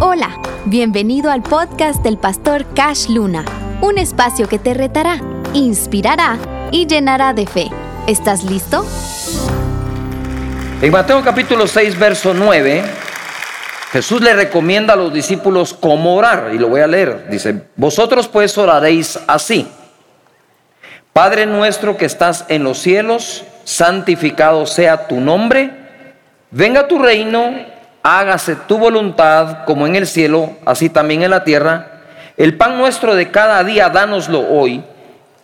Hola, bienvenido al podcast del pastor Cash Luna, un espacio que te retará, inspirará y llenará de fe. ¿Estás listo? En Mateo capítulo 6, verso 9, Jesús le recomienda a los discípulos cómo orar, y lo voy a leer. Dice, vosotros pues oraréis así. Padre nuestro que estás en los cielos, santificado sea tu nombre, venga tu reino hágase tu voluntad como en el cielo, así también en la tierra. El pan nuestro de cada día, dánoslo hoy.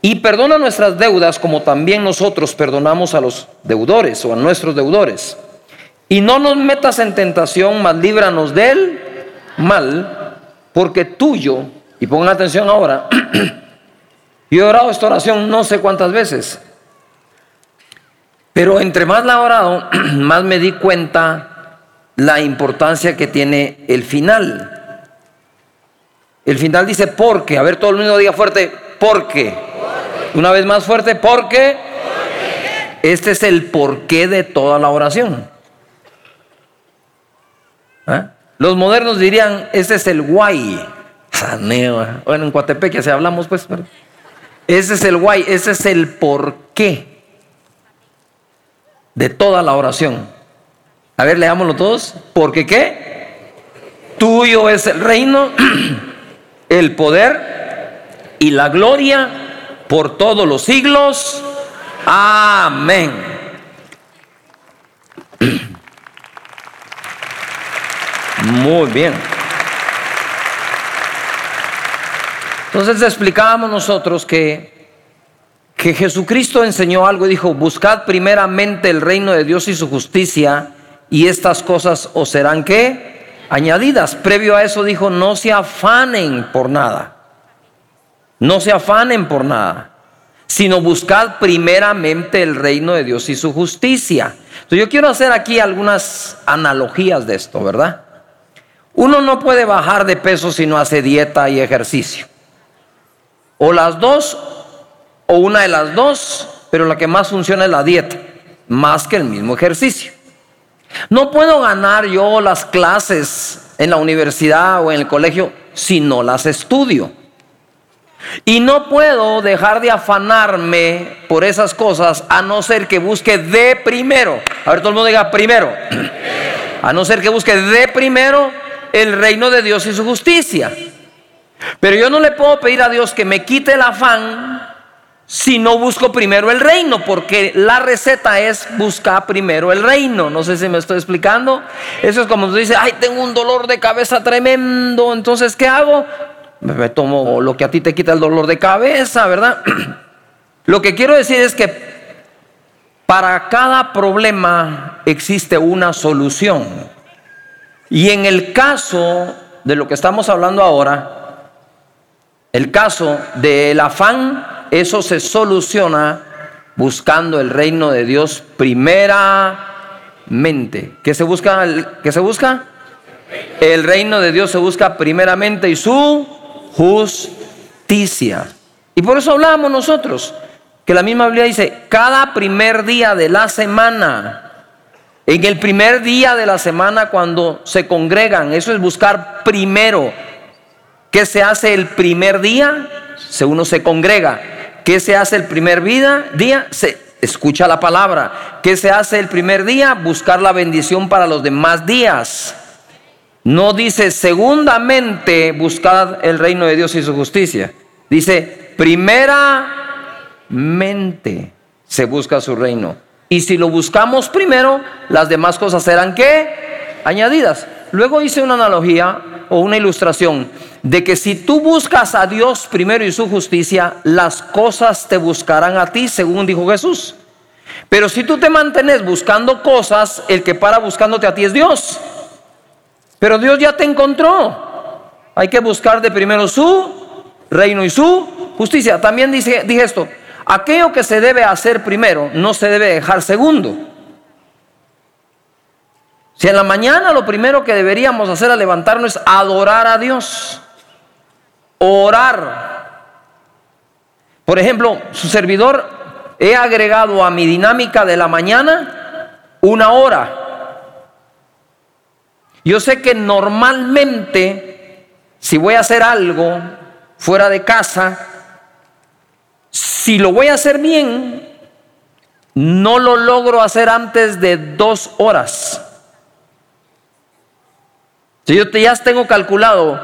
Y perdona nuestras deudas como también nosotros perdonamos a los deudores o a nuestros deudores. Y no nos metas en tentación, mas líbranos del mal, porque tuyo, y pongan atención ahora, yo he orado esta oración no sé cuántas veces, pero entre más la he orado, más me di cuenta la importancia que tiene el final. El final dice porque. A ver, todo el mundo diga fuerte, porque. Una vez más fuerte, porque. Este es el porqué de toda la oración. ¿Ah? Los modernos dirían, este es el guay. Bueno, en Coatepec ya se hablamos, pues. Ese es el guay, ese es el porqué de toda la oración. A ver, leámoslo todos. Porque qué? Tuyo es el reino, el poder y la gloria por todos los siglos. Amén. Muy bien. Entonces explicábamos nosotros que, que Jesucristo enseñó algo y dijo, buscad primeramente el reino de Dios y su justicia y estas cosas os serán que añadidas. Previo a eso dijo, no se afanen por nada. No se afanen por nada, sino buscad primeramente el reino de Dios y su justicia. Entonces yo quiero hacer aquí algunas analogías de esto, ¿verdad? Uno no puede bajar de peso si no hace dieta y ejercicio. O las dos, o una de las dos, pero la que más funciona es la dieta, más que el mismo ejercicio. No puedo ganar yo las clases en la universidad o en el colegio si no las estudio. Y no puedo dejar de afanarme por esas cosas a no ser que busque de primero. A ver, todo el mundo diga primero. A no ser que busque de primero el reino de Dios y su justicia. Pero yo no le puedo pedir a Dios que me quite el afán si no busco primero el reino, porque la receta es buscar primero el reino. No sé si me estoy explicando. Eso es como si dice, ay, tengo un dolor de cabeza tremendo, entonces, ¿qué hago? Me tomo lo que a ti te quita el dolor de cabeza, ¿verdad? Lo que quiero decir es que para cada problema existe una solución. Y en el caso de lo que estamos hablando ahora, el caso del afán eso se soluciona buscando el reino de Dios primeramente. ¿Qué se busca? ¿Qué se busca? El reino de Dios se busca primeramente y su justicia. Y por eso hablamos nosotros, que la misma Biblia dice, cada primer día de la semana, en el primer día de la semana cuando se congregan, eso es buscar primero. ¿Qué se hace el primer día? Se uno se congrega. ¿Qué se hace el primer día? Se escucha la palabra. ¿Qué se hace el primer día? Buscar la bendición para los demás días. No dice segundamente buscad el reino de Dios y su justicia. Dice primeramente se busca su reino. Y si lo buscamos primero, las demás cosas serán qué? Añadidas. Luego hice una analogía o una ilustración de que si tú buscas a Dios primero y su justicia, las cosas te buscarán a ti, según dijo Jesús. Pero si tú te mantienes buscando cosas, el que para buscándote a ti es Dios. Pero Dios ya te encontró. Hay que buscar de primero su reino y su justicia. También dice, dije esto, aquello que se debe hacer primero no se debe dejar segundo. Si en la mañana lo primero que deberíamos hacer al levantarnos es adorar a Dios orar. Por ejemplo, su servidor, he agregado a mi dinámica de la mañana una hora. Yo sé que normalmente, si voy a hacer algo fuera de casa, si lo voy a hacer bien, no lo logro hacer antes de dos horas. Si yo ya tengo calculado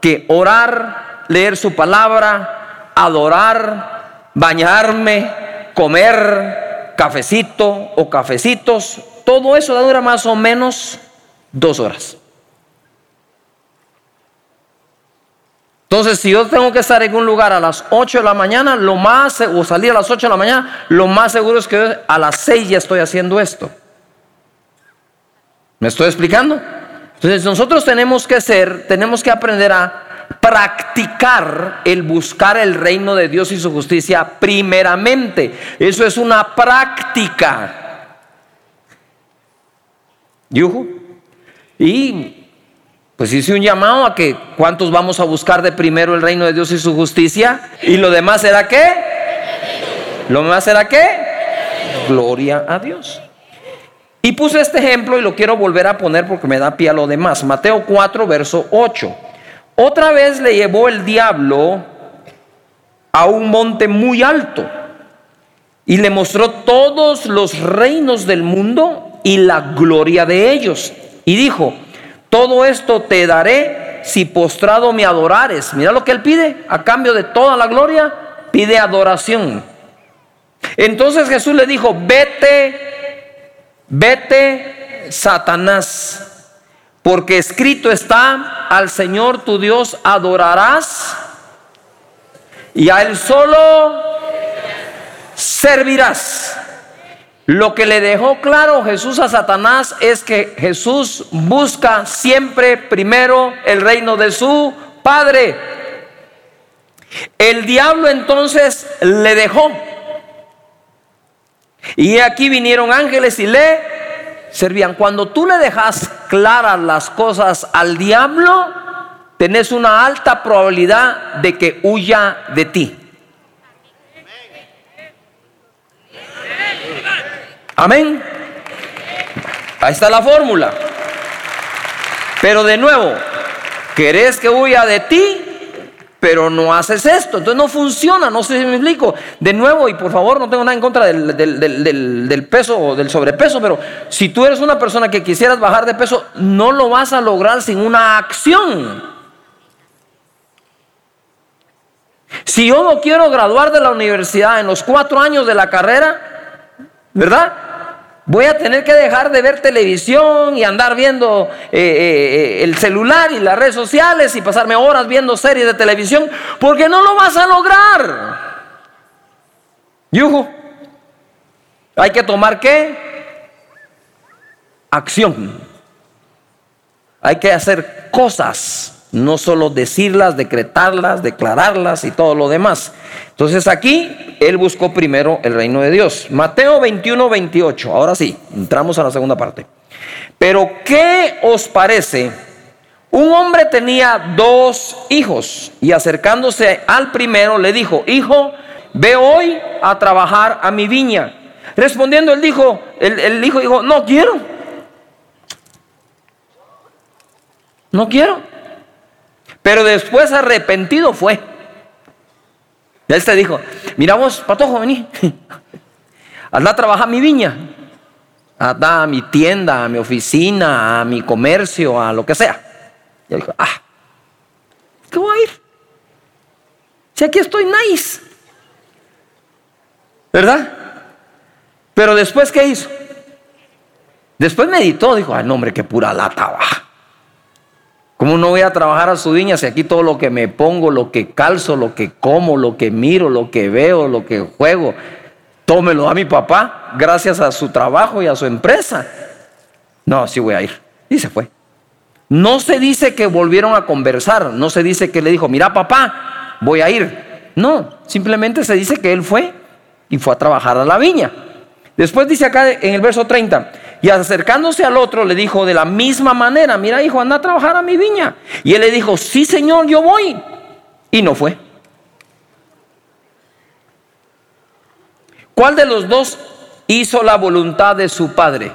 que orar, leer su palabra, adorar, bañarme, comer cafecito o cafecitos, todo eso dura más o menos dos horas. Entonces, si yo tengo que estar en un lugar a las 8 de la mañana, lo más, o salir a las 8 de la mañana, lo más seguro es que a las 6 ya estoy haciendo esto. ¿Me estoy explicando? Entonces, nosotros tenemos que ser, tenemos que aprender a practicar el buscar el reino de Dios y su justicia primeramente. Eso es una práctica. Y pues hice un llamado a que cuántos vamos a buscar de primero el reino de Dios y su justicia. ¿Y lo demás será qué? ¿Lo demás será qué? Gloria a Dios. Y puse este ejemplo y lo quiero volver a poner porque me da pie a lo demás. Mateo 4, verso 8. Otra vez le llevó el diablo a un monte muy alto y le mostró todos los reinos del mundo y la gloria de ellos. Y dijo, todo esto te daré si postrado me adorares. Mira lo que él pide, a cambio de toda la gloria, pide adoración. Entonces Jesús le dijo, vete, vete, Satanás, porque escrito está, al Señor tu Dios adorarás y a Él solo servirás. Lo que le dejó claro Jesús a Satanás es que Jesús busca siempre primero el reino de su Padre. El diablo entonces le dejó. Y aquí vinieron ángeles y le servían. Cuando tú le dejas claras las cosas al diablo, tenés una alta probabilidad de que huya de ti. Amén. Ahí está la fórmula. Pero de nuevo, ¿querés que huya de ti? Pero no haces esto, entonces no funciona, no sé si me explico. De nuevo, y por favor, no tengo nada en contra del, del peso o del sobrepeso, pero si tú eres una persona que quisieras bajar de peso, no lo vas a lograr sin una acción. Si yo no quiero graduar de la universidad en los cuatro años de la carrera, ¿verdad? Voy a tener que dejar de ver televisión y andar viendo eh, eh, el celular y las redes sociales y pasarme horas viendo series de televisión porque no lo vas a lograr. Yujo. Hay que tomar qué? Acción. Hay que hacer cosas no solo decirlas, decretarlas, declararlas y todo lo demás. Entonces aquí él buscó primero el reino de Dios. Mateo 21, 28. Ahora sí, entramos a la segunda parte. Pero ¿qué os parece? Un hombre tenía dos hijos y acercándose al primero le dijo, hijo, ve hoy a trabajar a mi viña. Respondiendo él dijo, el, hijo dijo, no quiero. No quiero. Pero después arrepentido fue. él se dijo, mira vos, patojo, vení. Anda a trabajar mi viña. Anda a mi tienda, a mi oficina, a mi comercio, a lo que sea. Y él dijo, ah, ¿qué voy a ir? Si aquí estoy nice. ¿Verdad? Pero después, ¿qué hizo? Después meditó, dijo, ay, no, hombre, qué pura lata va. ¿Cómo no voy a trabajar a su viña si aquí todo lo que me pongo, lo que calzo, lo que como, lo que miro, lo que veo, lo que juego, tómelo a mi papá gracias a su trabajo y a su empresa? No, sí voy a ir. Y se fue. No se dice que volvieron a conversar, no se dice que le dijo, mira papá, voy a ir. No, simplemente se dice que él fue y fue a trabajar a la viña. Después dice acá en el verso 30, y acercándose al otro le dijo de la misma manera, mira hijo, anda a trabajar a mi viña. Y él le dijo, sí señor, yo voy. Y no fue. ¿Cuál de los dos hizo la voluntad de su padre?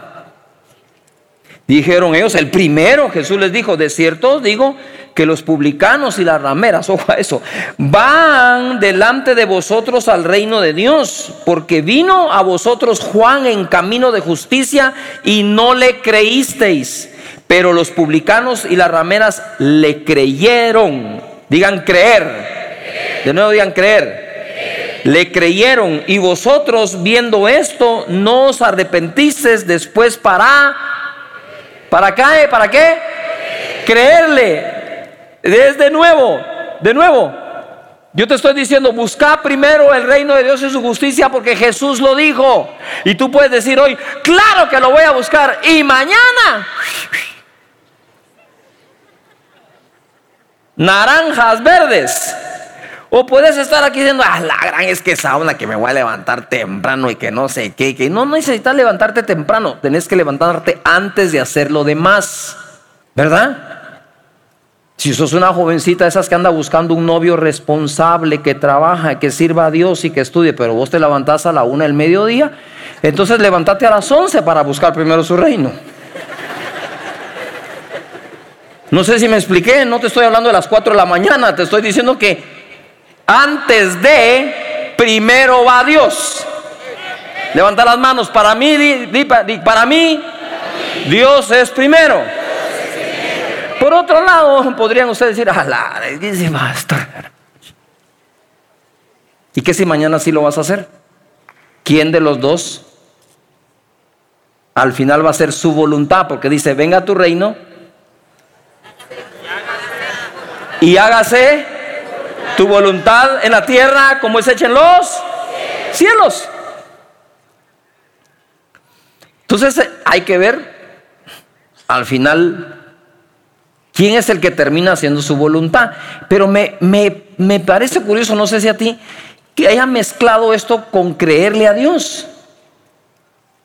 Dijeron ellos, el primero, Jesús les dijo, de cierto digo que los publicanos y las rameras, ojo a eso, van delante de vosotros al reino de Dios, porque vino a vosotros Juan en camino de justicia y no le creísteis, pero los publicanos y las rameras le creyeron. Digan creer. De nuevo digan creer. Le creyeron y vosotros viendo esto no os arrepentisteis después para ¿Para qué? ¿Para qué? Creerle. Desde nuevo, de nuevo. Yo te estoy diciendo, busca primero el reino de Dios y su justicia porque Jesús lo dijo. Y tú puedes decir hoy, claro que lo voy a buscar. Y mañana, naranjas verdes. O puedes estar aquí diciendo, ah, la gran es que esa que me voy a levantar temprano y que no sé qué, que no necesitas levantarte temprano, tenés que levantarte antes de hacer lo demás, ¿verdad? Si sos una jovencita esas que anda buscando un novio responsable, que trabaja, que sirva a Dios y que estudie, pero vos te levantás a la una del mediodía, entonces levántate a las once para buscar primero su reino. No sé si me expliqué, no te estoy hablando de las cuatro de la mañana, te estoy diciendo que antes de, primero va Dios. Levanta las manos. Para mí, para mí, Dios es primero. Por otro lado, podrían ustedes decir, la dice pastor. ¿Y qué si mañana sí lo vas a hacer? ¿Quién de los dos al final va a ser su voluntad? Porque dice, venga tu reino y hágase tu voluntad en la tierra como es hecha en los cielos. Entonces hay que ver al final quién es el que termina haciendo su voluntad. Pero me, me, parece curioso, no sé si a ti, que haya mezclado esto con creerle a Dios.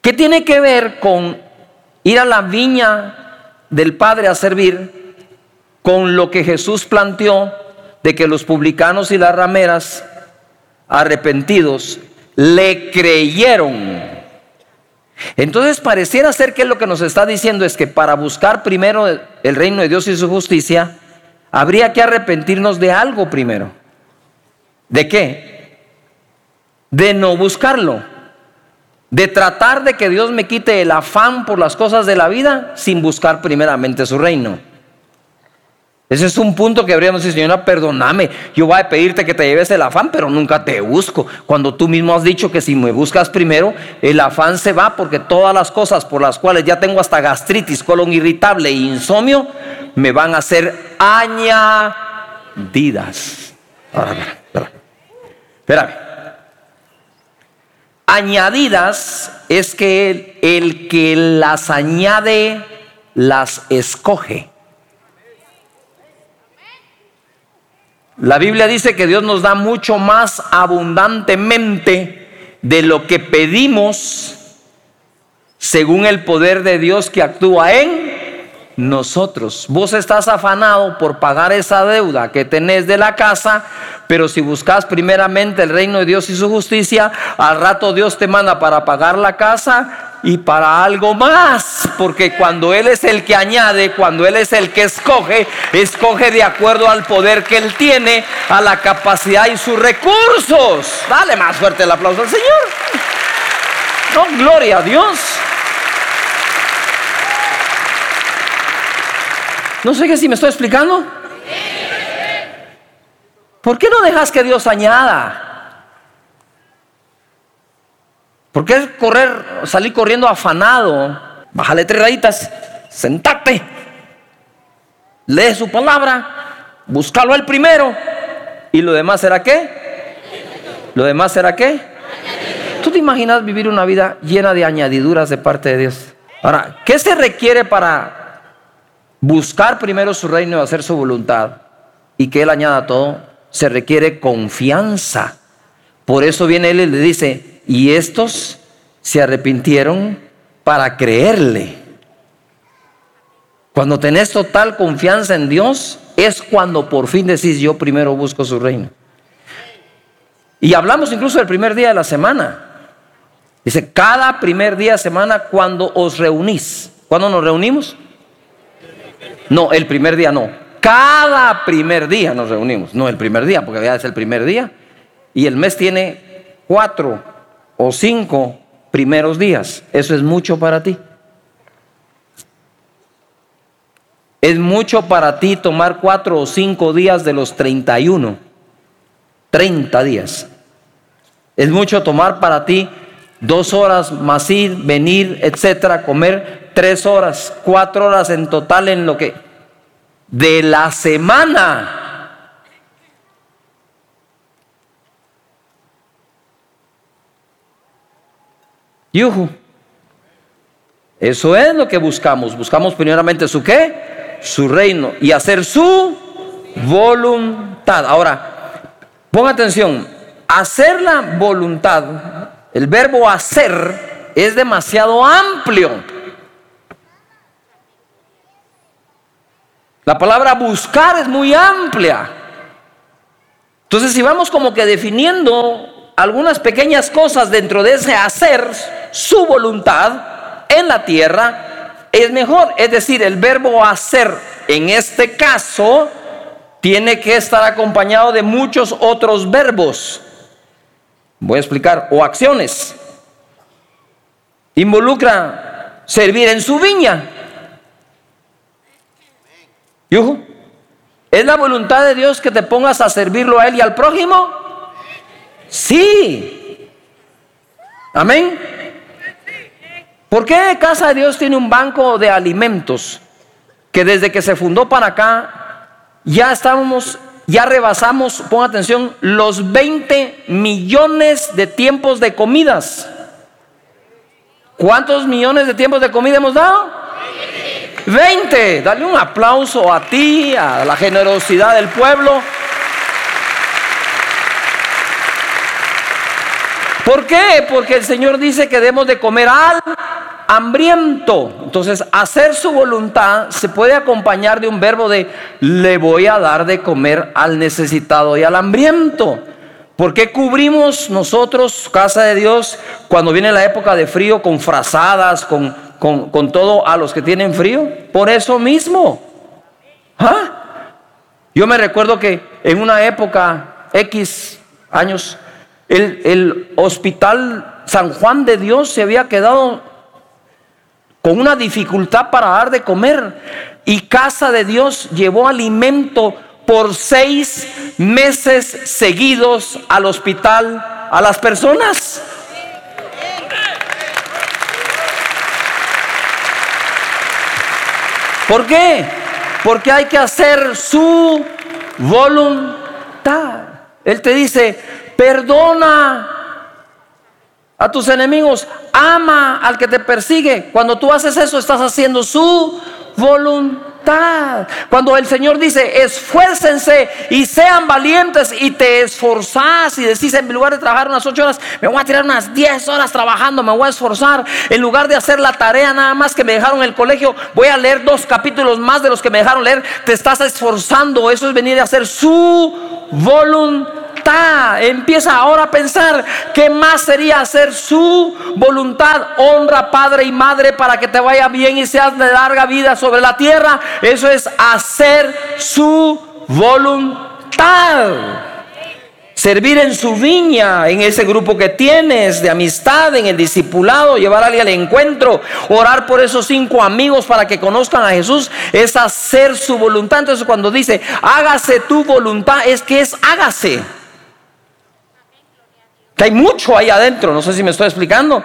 ¿Qué tiene que ver con ir a la viña del Padre a servir con lo que Jesús planteó de que los publicanos y las rameras arrepentidos le creyeron. Entonces pareciera ser que lo que nos está diciendo es que para buscar primero el reino de Dios y su justicia, habría que arrepentirnos de algo primero. ¿De qué? De no buscarlo. De tratar de que Dios me quite el afán por las cosas de la vida sin buscar primeramente su reino. Ese es un punto que habríamos decir, Señora, perdóname, yo voy a pedirte que te lleves el afán, pero nunca te busco. Cuando tú mismo has dicho que si me buscas primero, el afán se va porque todas las cosas por las cuales ya tengo hasta gastritis, colon irritable e insomnio, me van a ser añadidas. Ahora, espera, espérame. Añadidas es que el que las añade, las escoge. La Biblia dice que Dios nos da mucho más abundantemente de lo que pedimos según el poder de Dios que actúa en nosotros. Vos estás afanado por pagar esa deuda que tenés de la casa, pero si buscas primeramente el reino de Dios y su justicia, al rato Dios te manda para pagar la casa y para algo más, porque cuando Él es el que añade, cuando Él es el que escoge, escoge de acuerdo al poder que Él tiene, a la capacidad y sus recursos. Dale más fuerte el aplauso al Señor. No, gloria a Dios. No sé qué si me estoy explicando. ¿Por qué no dejas que Dios añada? ¿Por qué correr, salir corriendo afanado? Bájale tres rayitas, sentate, lee su palabra, búscalo al primero. ¿Y lo demás será qué? ¿Lo demás será qué? ¿Tú te imaginas vivir una vida llena de añadiduras de parte de Dios? Ahora, ¿qué se requiere para buscar primero su reino y hacer su voluntad y que Él añada todo? Se requiere confianza. Por eso viene Él y le dice, y estos se arrepintieron para creerle. Cuando tenés total confianza en Dios, es cuando por fin decís, yo primero busco su reino. Y hablamos incluso del primer día de la semana. Dice, cada primer día de semana cuando os reunís. ¿Cuándo nos reunimos? No, el primer día no. Cada primer día nos reunimos. No el primer día, porque ya es el primer día. Y el mes tiene cuatro o cinco primeros días. Eso es mucho para ti. Es mucho para ti tomar cuatro o cinco días de los 31. 30 días. Es mucho tomar para ti dos horas más ir, venir, etcétera, comer tres horas, cuatro horas en total en lo que de la semana. Yuhu. Eso es lo que buscamos. Buscamos primeramente su qué? Su reino y hacer su voluntad. Ahora, ponga atención. Hacer la voluntad, el verbo hacer es demasiado amplio. La palabra buscar es muy amplia. Entonces, si vamos como que definiendo algunas pequeñas cosas dentro de ese hacer, su voluntad en la tierra, es mejor. Es decir, el verbo hacer en este caso tiene que estar acompañado de muchos otros verbos. Voy a explicar, o acciones. Involucra servir en su viña. ¿Es la voluntad de Dios que te pongas a servirlo a Él y al prójimo? Sí. Amén. ¿Por qué Casa de Dios tiene un banco de alimentos que desde que se fundó para acá ya estamos, ya rebasamos, ponga atención, los 20 millones de tiempos de comidas? ¿Cuántos millones de tiempos de comida hemos dado? 20. Dale un aplauso a ti, a la generosidad del pueblo. ¿Por qué? Porque el Señor dice que debemos de comer al hambriento. Entonces, hacer su voluntad se puede acompañar de un verbo de le voy a dar de comer al necesitado y al hambriento. ¿Por qué cubrimos nosotros, casa de Dios, cuando viene la época de frío con frazadas, con con, todo a los que tienen frío? Por eso mismo. ¿Ah? Yo me recuerdo que en una época, X años, el, el hospital San Juan de Dios se había quedado con una dificultad para dar de comer y Casa de Dios llevó alimento por seis meses seguidos al hospital a las personas. ¿Por qué? Porque hay que hacer su voluntad. Él te dice, perdona a tus enemigos, ama al que te persigue. Cuando tú haces eso, estás haciendo su voluntad. Cuando el Señor dice, esfuércense y sean valientes y te esforzás y decís, en lugar de trabajar unas ocho horas, me voy a tirar unas diez horas trabajando, me voy a esforzar. En lugar de hacer la tarea nada más que me dejaron en el colegio, voy a leer dos capítulos más de los que me dejaron leer. Te estás esforzando. Eso es venir a hacer su voluntad Empieza ahora a pensar qué más sería hacer su voluntad. Honra padre y madre para que te vaya bien y seas de larga vida sobre la tierra. Eso es hacer su voluntad. Servir en su viña, en ese grupo que tienes de amistad, en el discipulado, llevar a alguien al encuentro, orar por esos cinco amigos para que conozcan a Jesús, es hacer su voluntad. Entonces cuando dice, hágase tu voluntad, es que es hágase hay mucho ahí adentro, no sé si me estoy explicando.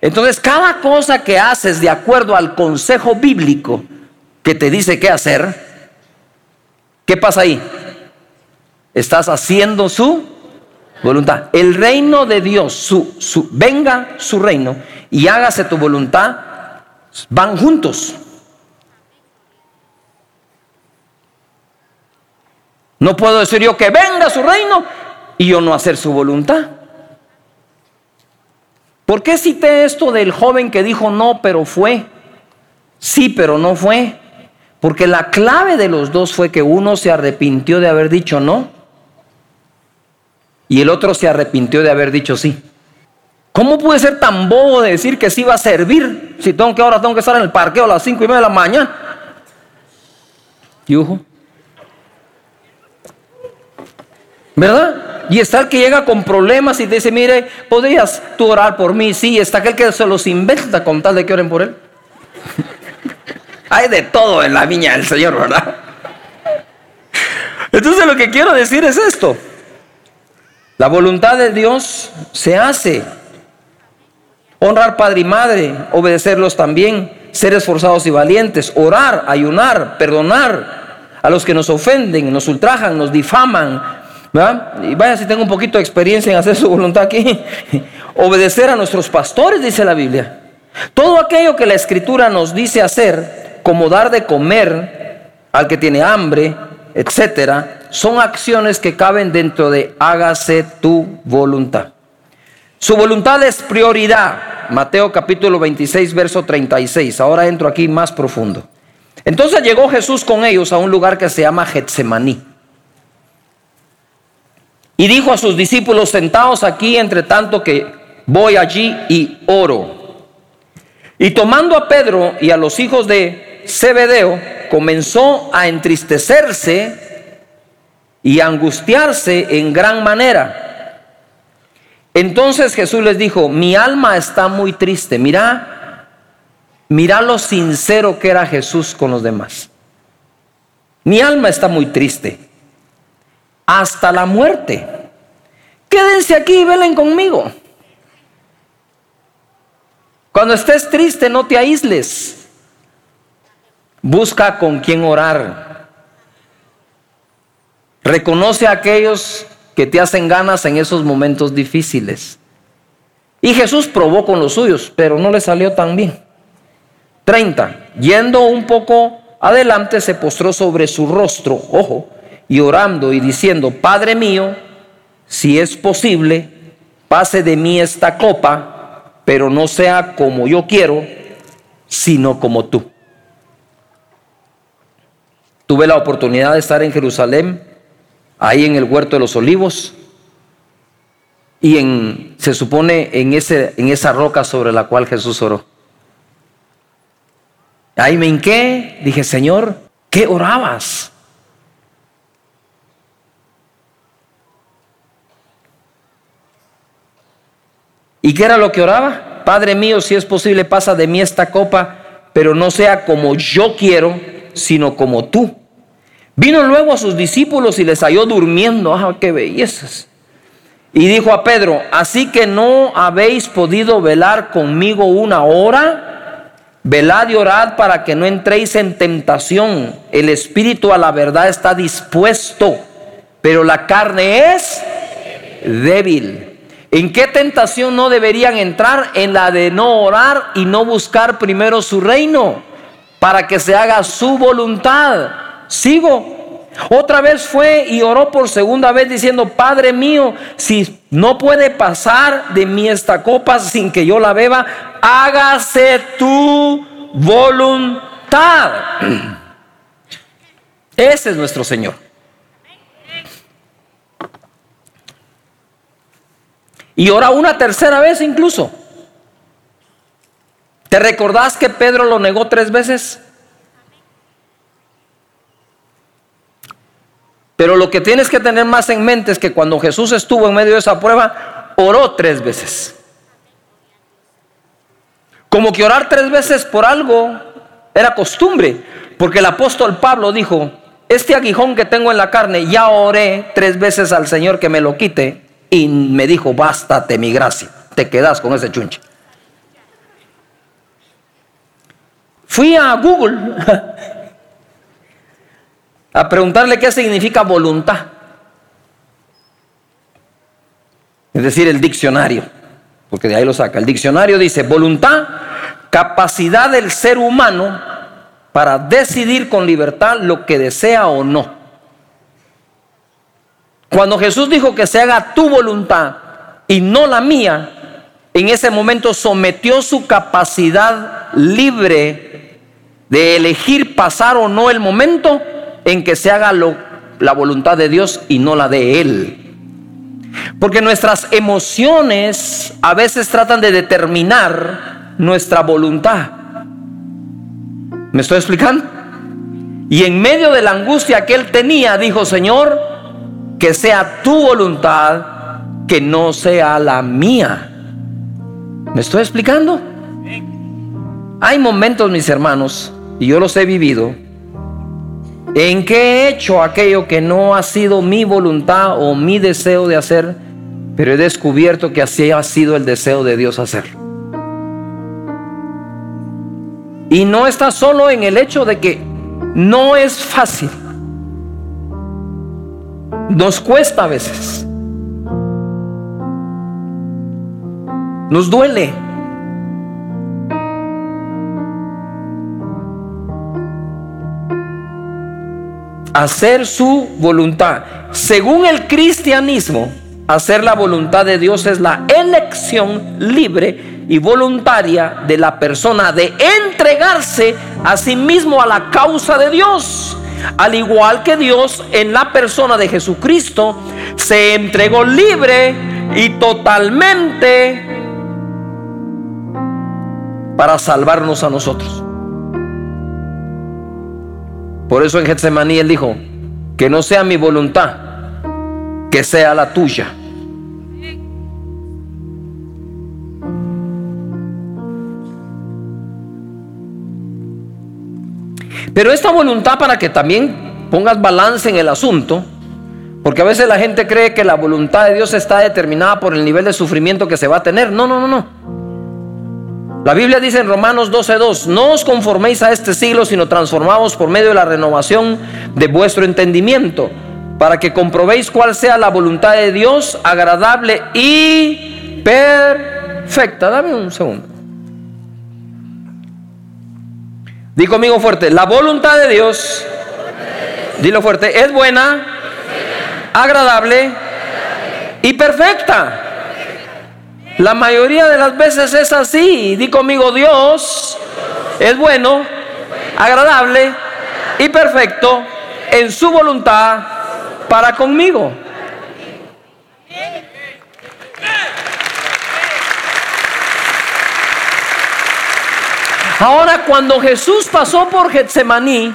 Entonces, cada cosa que haces de acuerdo al consejo bíblico que te dice qué hacer, ¿qué pasa ahí? Estás haciendo su voluntad. El reino de Dios, su, su, venga su reino y hágase tu voluntad, van juntos. No puedo decir yo que venga su reino y yo no hacer su voluntad. ¿Por qué cité esto del joven que dijo no, pero fue? Sí, pero no fue. Porque la clave de los dos fue que uno se arrepintió de haber dicho no y el otro se arrepintió de haber dicho sí. ¿Cómo puede ser tan bobo de decir que sí va a servir si tengo que ahora tengo que estar en el parqueo a las cinco y media de la mañana. Yujo. ¿Verdad? Y está el que llega con problemas y dice, mire, ¿podrías tú orar por mí? Sí, está aquel que se los inventa con tal de que oren por él. Hay de todo en la viña del Señor, ¿verdad? Entonces lo que quiero decir es esto. La voluntad de Dios se hace. Honrar padre y madre, obedecerlos también, ser esforzados y valientes, orar, ayunar, perdonar a los que nos ofenden, nos ultrajan, nos difaman. Y vaya si tengo un poquito de experiencia en hacer su voluntad aquí. Obedecer a nuestros pastores, dice la Biblia. Todo aquello que la escritura nos dice hacer, como dar de comer al que tiene hambre, etcétera, son acciones que caben dentro de hágase tu voluntad. Su voluntad es prioridad. Mateo capítulo 26, verso 36. Ahora entro aquí más profundo. Entonces llegó Jesús con ellos a un lugar que se llama Getsemaní. Y dijo a sus discípulos, sentados aquí entre tanto que voy allí y oro. Y tomando a Pedro y a los hijos de Zebedeo, comenzó a entristecerse y a angustiarse en gran manera. Entonces Jesús les dijo, mi alma está muy triste. Mira, mira lo sincero que era Jesús con los demás. Mi alma está muy triste. Hasta la muerte. Quédense aquí y velen conmigo. Cuando estés triste, no te aísles. Busca con quién orar. Reconoce a aquellos que te hacen ganas en esos momentos difíciles. Y Jesús probó con los suyos, pero no le salió tan bien. 30. Yendo un poco adelante, se postró sobre su rostro, ojo, y orando y diciendo, Padre mío, si es posible, pase de mí esta copa, pero no sea como yo quiero, sino como tú. Tuve la oportunidad de estar en Jerusalén, ahí en el huerto de los olivos, y en, se supone en, ese, en esa roca sobre la cual Jesús oró. Ahí me hinqué, dije, Señor, ¿qué orabas? ¿Y qué era lo que oraba? Padre mío, si es posible, pasa de mí esta copa, pero no sea como yo quiero, sino como tú. Vino luego a sus discípulos y les halló durmiendo. ¡Ah, qué bellezas! Y dijo a Pedro, así que no habéis podido velar conmigo una hora. Velad y orad para que no entréis en tentación. El espíritu a la verdad está dispuesto, pero la carne es débil. ¿En qué tentación no deberían entrar? En la de no orar y no buscar primero su reino, para que se haga su voluntad. Sigo. Otra vez fue y oró por segunda vez diciendo, Padre mío, si no puede pasar de mí esta copa sin que yo la beba, hágase tu voluntad. Ese es nuestro Señor. Y ora una tercera vez incluso. ¿Te recordás que Pedro lo negó tres veces? Pero lo que tienes que tener más en mente es que cuando Jesús estuvo en medio de esa prueba, oró tres veces. Como que orar tres veces por algo era costumbre, porque el apóstol Pablo dijo, este aguijón que tengo en la carne, ya oré tres veces al Señor que me lo quite y me dijo, bástate mi gracia, te quedas con ese chunche. Fui a Google a preguntarle qué significa voluntad. Es decir, el diccionario, porque de ahí lo saca. El diccionario dice, voluntad, capacidad del ser humano para decidir con libertad lo que desea o no. Cuando Jesús dijo que se haga tu voluntad y no la mía, en ese momento sometió su capacidad libre de elegir pasar o no el momento en que se haga la voluntad de Dios y no la de Él. Porque nuestras emociones a veces tratan de determinar nuestra voluntad. ¿Me estoy explicando? Y en medio de la angustia que él tenía, dijo, Señor, que sea tu voluntad, que no sea la mía. ¿Me estoy explicando? Hay momentos, mis hermanos, y yo los he vivido, en que he hecho aquello que no ha sido mi voluntad o mi deseo de hacer, pero he descubierto que así ha sido el deseo de Dios hacerlo. Y no está solo en el hecho de que no es fácil. Nos cuesta a veces. Nos duele. Hacer su voluntad. Según el cristianismo, hacer la voluntad de Dios es la elección libre y voluntaria de la persona de entregarse a sí mismo a la causa de Dios. Al igual que Dios en la persona de Jesucristo se entregó libre y totalmente para salvarnos a nosotros. Por eso en Getsemaní él dijo, que no sea mi voluntad, que sea la tuya. Pero esta voluntad para que también pongas balance en el asunto, porque a veces la gente cree que la voluntad de Dios está determinada por el nivel de sufrimiento que se va a tener. No, no, no, no. La Biblia dice en Romanos 12:2, no os conforméis a este siglo, sino transformaos por medio de la renovación de vuestro entendimiento, para que comprobéis cuál sea la voluntad de Dios, agradable y perfecta. Dame un segundo. Di conmigo fuerte, la voluntad de Dios, dilo fuerte, es buena, agradable y perfecta. La mayoría de las veces es así. Di conmigo, Dios es bueno, agradable y perfecto en su voluntad para conmigo. Ahora, cuando Jesús pasó por Getsemaní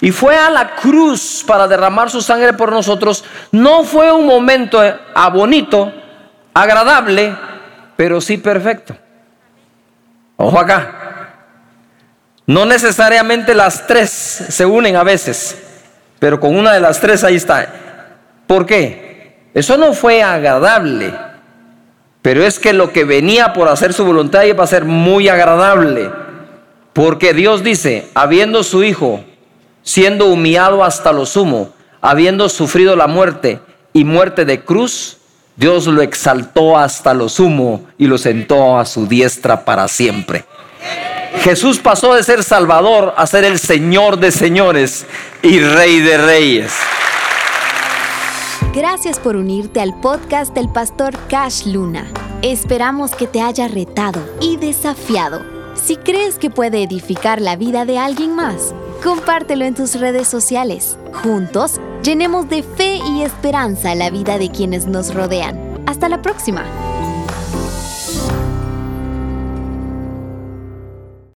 y fue a la cruz para derramar su sangre por nosotros, no fue un momento bonito, agradable, pero sí perfecto. Ojo acá. No necesariamente las tres se unen a veces, pero con una de las tres ahí está. ¿Por qué? Eso no fue agradable, pero es que lo que venía por hacer su voluntad iba a ser muy agradable. Porque Dios dice, habiendo su Hijo, siendo humillado hasta lo sumo, habiendo sufrido la muerte y muerte de cruz, Dios lo exaltó hasta lo sumo y lo sentó a su diestra para siempre. Jesús pasó de ser Salvador a ser el Señor de señores y Rey de reyes. Gracias por unirte al podcast del pastor Cash Luna. Esperamos que te haya retado y desafiado si crees que puede edificar la vida de alguien más, compártelo en tus redes sociales. Juntos, llenemos de fe y esperanza la vida de quienes nos rodean. Hasta la próxima.